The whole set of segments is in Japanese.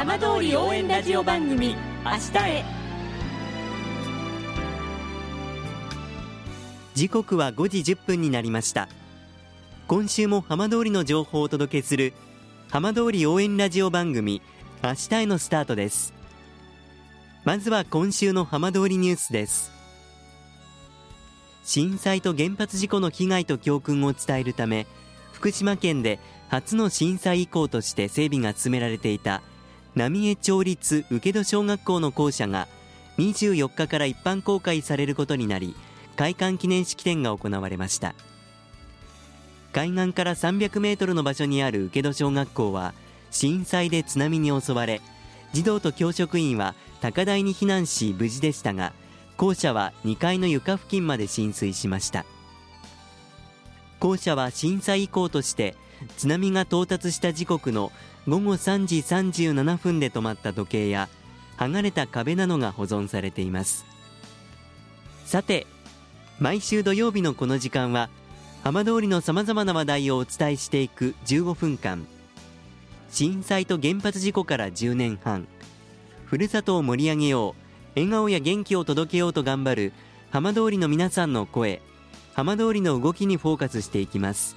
浜通り応援ラジオ番組明日へ。時刻は5時1分になりました。今週も浜通りの情報をお届けする浜通り応援ラジオ番組明日へのスタートです。まずは今週の浜通りニュースです。震災と原発事故の被害と教訓を伝えるため福島県で初の震災遺構として整備が進められていた浪江町立請戸小学校の校舎が24日から一般公開されることになり開館記念式典が行われました。海岸から300メートルの場所にある請戸小学校は震災で津波に襲われ児童と教職員は高台に避難し無事でしたが校舎は2階の床付近まで浸水しました。校舎は震災遺構として津波が到達した時刻の午後3時37分で止まった時計や剥がれた壁などが保存されています。さて毎週土曜日のこの時間は浜通りのさまざまな話題をお伝えしていく15分間。震災と原発事故から10年半。ふるさとを盛り上げよう。笑顔や元気を届けようと頑張る浜通りの皆さんの声。浜通りの動きにフォーカスしていきます。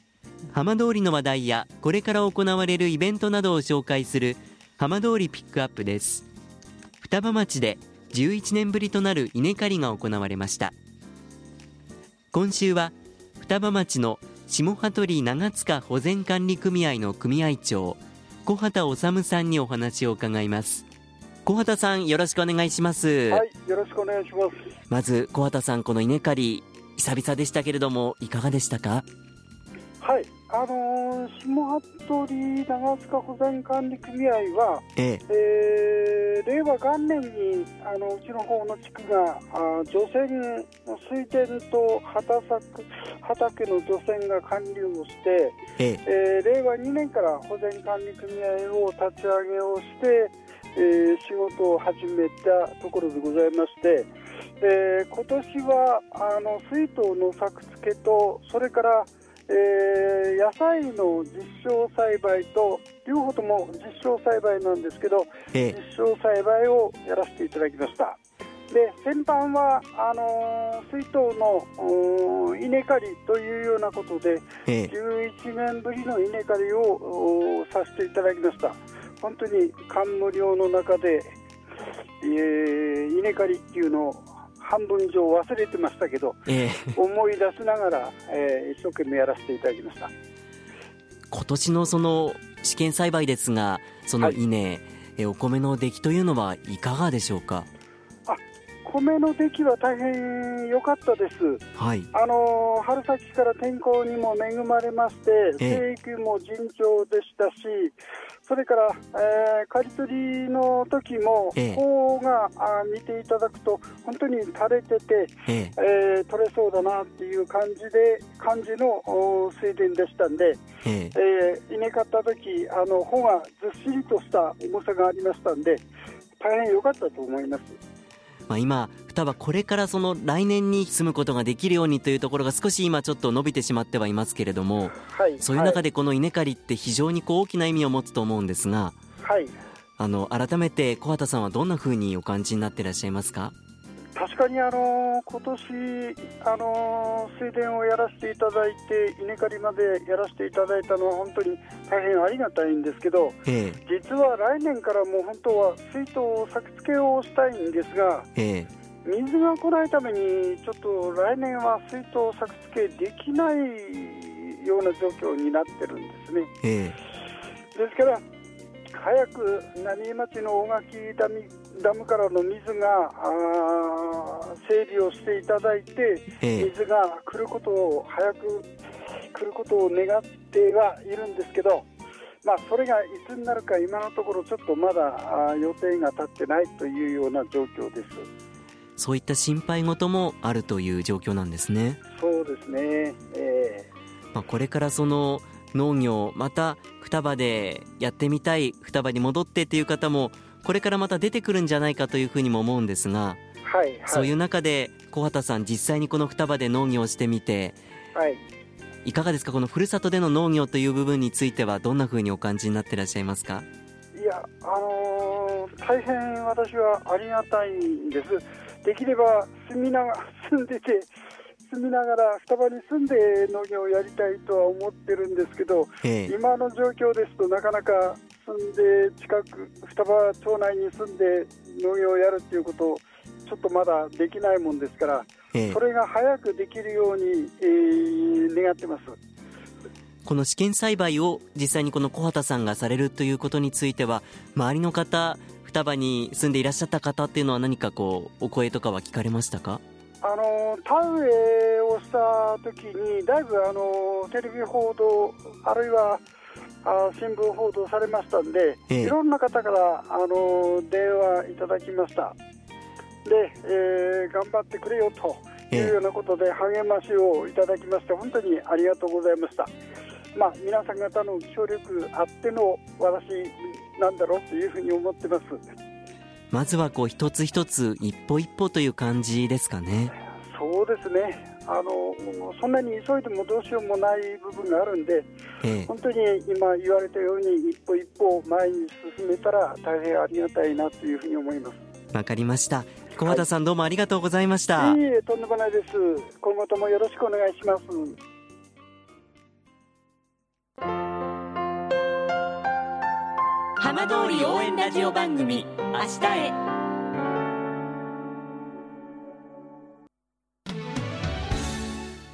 浜通りの話題やこれから行われるイベントなどを紹介する浜通りピックアップです。双葉町で11年ぶりとなる稲刈りが行われました。今週は双葉町の下羽鳥長塚保全管理組合の組合長小畑治さんにお話を伺います。小畑さんよろしくお願いします。はいよろしくお願いします。まず小畑さんこの稲刈り久々でしたけれどもいかがでしたか？はい。あのー、下服部長塚保全管理組合は、ええ。えー、令和元年にあのうちの方の地区があ除染水田と畑作畑の除染が完了をして、ええ。えー、令和2年から保全管理組合を立ち上げをして、えー、仕事を始めたところでございまして、えー、今年はあの水筒の作付けとそれからえー、野菜の実証栽培と両方とも実証栽培なんですけど、ええ、実証栽培をやらせていただきました。で先般はあのー、水筒の稲刈りというようなことで、ええ、11年ぶりの稲刈りをさせていただきました。本当に冠無量の中で、えー、稲刈りっていうのを半分以上忘れてましたけど、えー、思い出しながら、えー、一生懸命やらせていただきました。今年のその試験栽培ですがその稲、はい、えお米の出来というのはいかがでしょうか？あ米の出来は大変良かったです、はい、あの春先から天候にも恵まれまして、生育も順調でしたし、それから、えー、刈り取りの時も、ええ、方があ見ていただくと、本当に垂れてて、ええ。ー、取れそうだなっていう感じで、感じの水田でしたんで、え。えー、稲刈った時あの穂がずっしりとした重さがありましたんで、大変良かったと思います。まあ、今、双葉これからその来年に住むことができるようにというところが少し今ちょっと伸びてしまってはいますけれども、はい、そういう中でこの稲刈りって非常にこう大きな意味を持つと思うんですが、はい、あの改めて小畑さんはどんなふうにお感じになっていらっしゃいますか？確かにあの今年あの水田をやらせていただいて稲刈りまでやらせていただいたのは本当に大変ありがたいんですけど、ええ、実は来年からもう本当は水筒作付けをしたいんですが、え、水が来ないためにちょっと来年は水筒作付けできないような状況になってるんですね。ですから早く浪江町の大垣ダムダムからの水が整備をしていただいて、水が来ることを早く来ることを願ってはいるんですけどまあ、それがいつになるか今のところちょっとまだ予定が立ってないというような状況です。そういった心配事もあるという状況なんですね。そうですね、えーまあ、これからその農業また双葉でやってみたい双葉に戻ってっていう方もこれからまた出てくるんじゃないかというふうにも思うんですが、はい、はい、そういう中で小畑さん実際にこの双葉で農業をしてみて、はい、いかがですか？このふるさとでの農業という部分についてはどんなふうにお感じになっていらっしゃいますか？いやあのー、大変私はありがたいんです。できれば住みなが住んでて住みながら双葉に住んで農業をやりたいとは思ってるんですけど、ええ、今の状況ですとなかなか住んで近く双葉町内に住んで農業をやるっていうことをちょっとまだできないもんですから、ええ、それが早くできるように、えー、願ってます。この試験栽培を実際にこの小畑さんがされるということについては周りの方双葉に住んでいらっしゃった方っていうのは何かこうお声とかは聞かれましたか？あの田植えをした時にだいぶあのテレビ報道あるいはあ新聞報道されましたんで、ええ、いろんな方からあの電話いただきましたで、えー、頑張ってくれよというようなことで励ましをいただきまして本当にありがとうございました。まあ、皆さん方の協力あっての私なんだろうというふうに思ってます。まずはこう一つ一つ一歩一歩という感じですかね。そうですね。あのそんなに急いでもどうしようもない部分があるんで、ええ、本当に今言われたように一歩一歩前に進めたら大変ありがたいなというふうに思います。わかりました。小畑さん、はい、どうもありがとうございました。いいえ、とんでもないです。今後ともよろしくお願いします。浜通り応援ラジオ番組明日へ